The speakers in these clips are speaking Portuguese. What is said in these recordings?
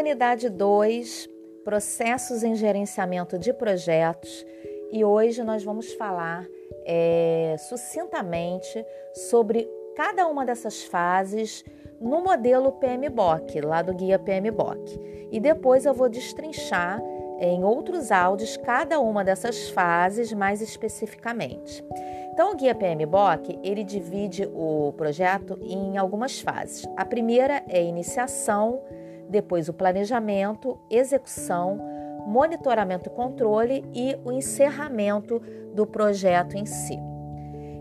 Unidade 2, processos em gerenciamento de projetos. E hoje nós vamos falar é, sucintamente sobre cada uma dessas fases no modelo PMBOK, lá do guia PMBOK. E depois eu vou destrinchar em outros áudios cada uma dessas fases mais especificamente. Então, o guia PMBOK, ele divide o projeto em algumas fases. A primeira é iniciação, depois o planejamento, execução, monitoramento e controle e o encerramento do projeto em si.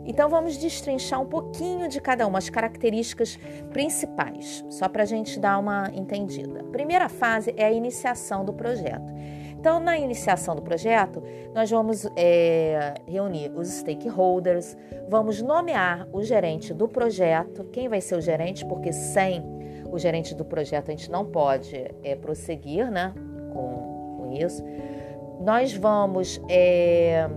Então vamos destrinchar um pouquinho de cada uma, as características principais, só para a gente dar uma entendida. A primeira fase é a iniciação do projeto. Então, na iniciação do projeto, nós vamos é, reunir os stakeholders, vamos nomear o gerente do projeto, quem vai ser o gerente, porque sem o gerente do projeto, a gente não pode é, prosseguir né, com, com isso. Nós vamos é,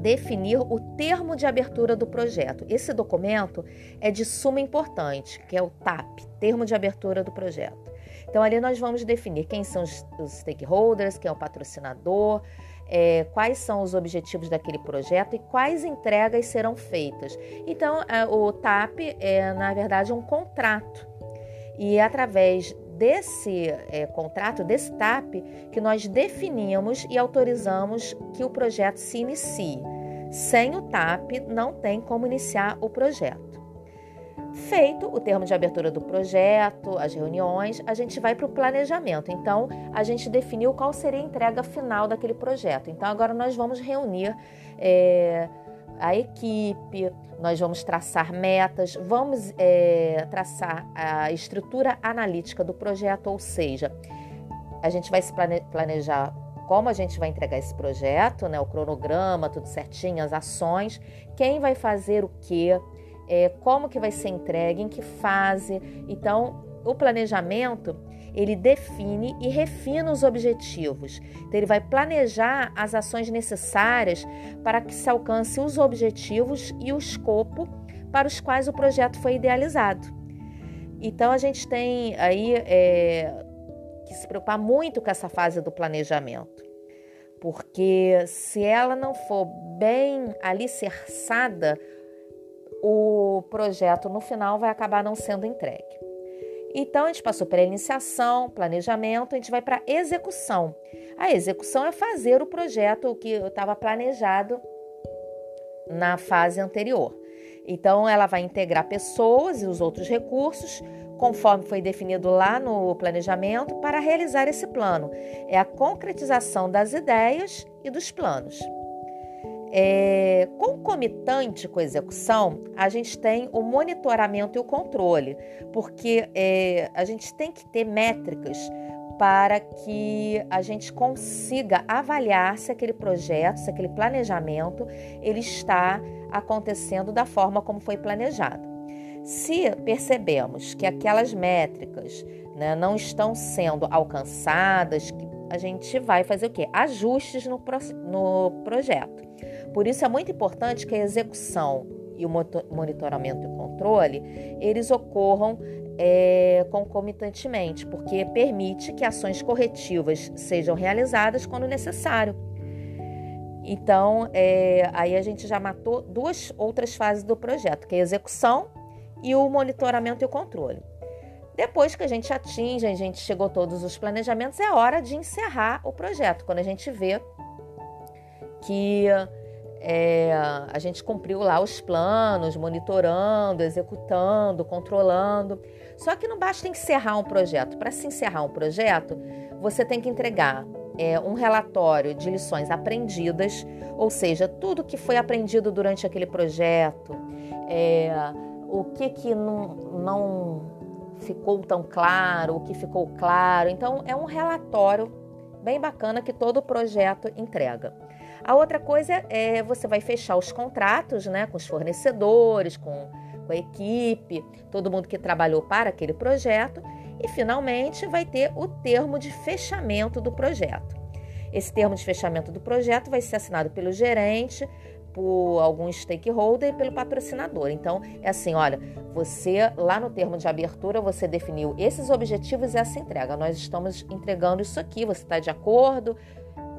definir o termo de abertura do projeto. Esse documento é de suma importância, que é o TAP, termo de abertura do projeto. Então, ali nós vamos definir quem são os, stakeholders, quem é o patrocinador, é, quais são os objetivos daquele projeto e quais entregas serão feitas. Então, é, o TAP é, na verdade, um contrato e é através desse é, contrato, desse TAP, que nós definimos e autorizamos que o projeto se inicie. Sem o TAP, não tem como iniciar o projeto. Feito o termo de abertura do projeto, as reuniões, a gente vai para o planejamento. Então, a gente definiu qual seria a entrega final daquele projeto. Então, agora nós vamos reunir. É, a equipe, nós vamos traçar metas, vamos é, traçar a estrutura analítica do projeto, ou seja, a gente vai se planejar como a gente vai entregar esse projeto, né, o cronograma, tudo certinho, as ações, quem vai fazer o quê, é, como que vai ser entregue, em que fase. Então, o planejamento ele define e refina os objetivos. Então, ele vai planejar as ações necessárias para que se alcance os objetivos e o escopo para os quais o projeto foi idealizado. Então, a gente tem aí é, que se preocupar muito com essa fase do planejamento, porque se ela não for bem alicerçada, o projeto no final vai acabar não sendo entregue. Então, a gente passou pela iniciação, planejamento, a gente vai para execução. A execução é fazer o projeto, que estava planejado na fase anterior. Então, ela vai integrar pessoas e os outros recursos, conforme foi definido lá no planejamento, para realizar esse plano. É a concretização das ideias e dos planos. É, concomitante com a execução, a gente tem o monitoramento e o controle, porque é, a gente tem que ter métricas para que a gente consiga avaliar se aquele projeto, se aquele planejamento, ele está acontecendo da forma como foi planejado. Se percebemos que aquelas métricas né, não estão sendo alcançadas, a gente vai fazer o quê? Ajustes no, no projeto. Por isso é muito importante que a execução e o monitoramento e o controle eles ocorram é, concomitantemente, porque permite que ações corretivas sejam realizadas quando necessário. Então, é, aí a gente já matou duas outras fases do projeto, que é a execução e o monitoramento e o controle. Depois que a gente atinge, a gente chegou a todos os planejamentos, é hora de encerrar o projeto, quando a gente vê que é, a gente cumpriu lá os planos, monitorando, executando, controlando. Só que não basta encerrar um projeto. Para se encerrar um projeto, você tem que entregar é, um relatório de lições aprendidas, ou seja, tudo que foi aprendido durante aquele projeto, é, o que, que não, não ficou tão claro, o que ficou claro. Então, é um relatório bem bacana que todo projeto entrega. A outra coisa é você vai fechar os contratos né, com os fornecedores, com, com a equipe, todo mundo que trabalhou para aquele projeto e finalmente vai ter o termo de fechamento do projeto. Esse termo de fechamento do projeto vai ser assinado pelo gerente por algum stakeholder e pelo patrocinador. Então, é assim, olha, você lá no termo de abertura você definiu esses objetivos e essa entrega. Nós estamos entregando isso aqui, você está de acordo?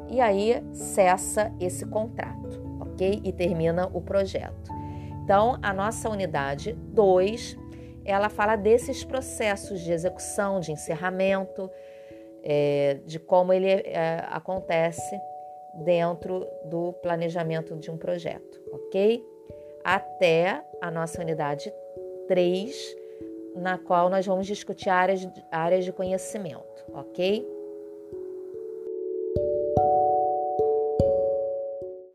E aí cessa esse contrato, ok? E termina o projeto. Então, a nossa unidade 2, ela fala desses processos de execução, de encerramento, é, de como ele é, acontece dentro do planejamento de um projeto, ok? Até a nossa unidade 3, na qual nós vamos discutir áreas, áreas de conhecimento, ok?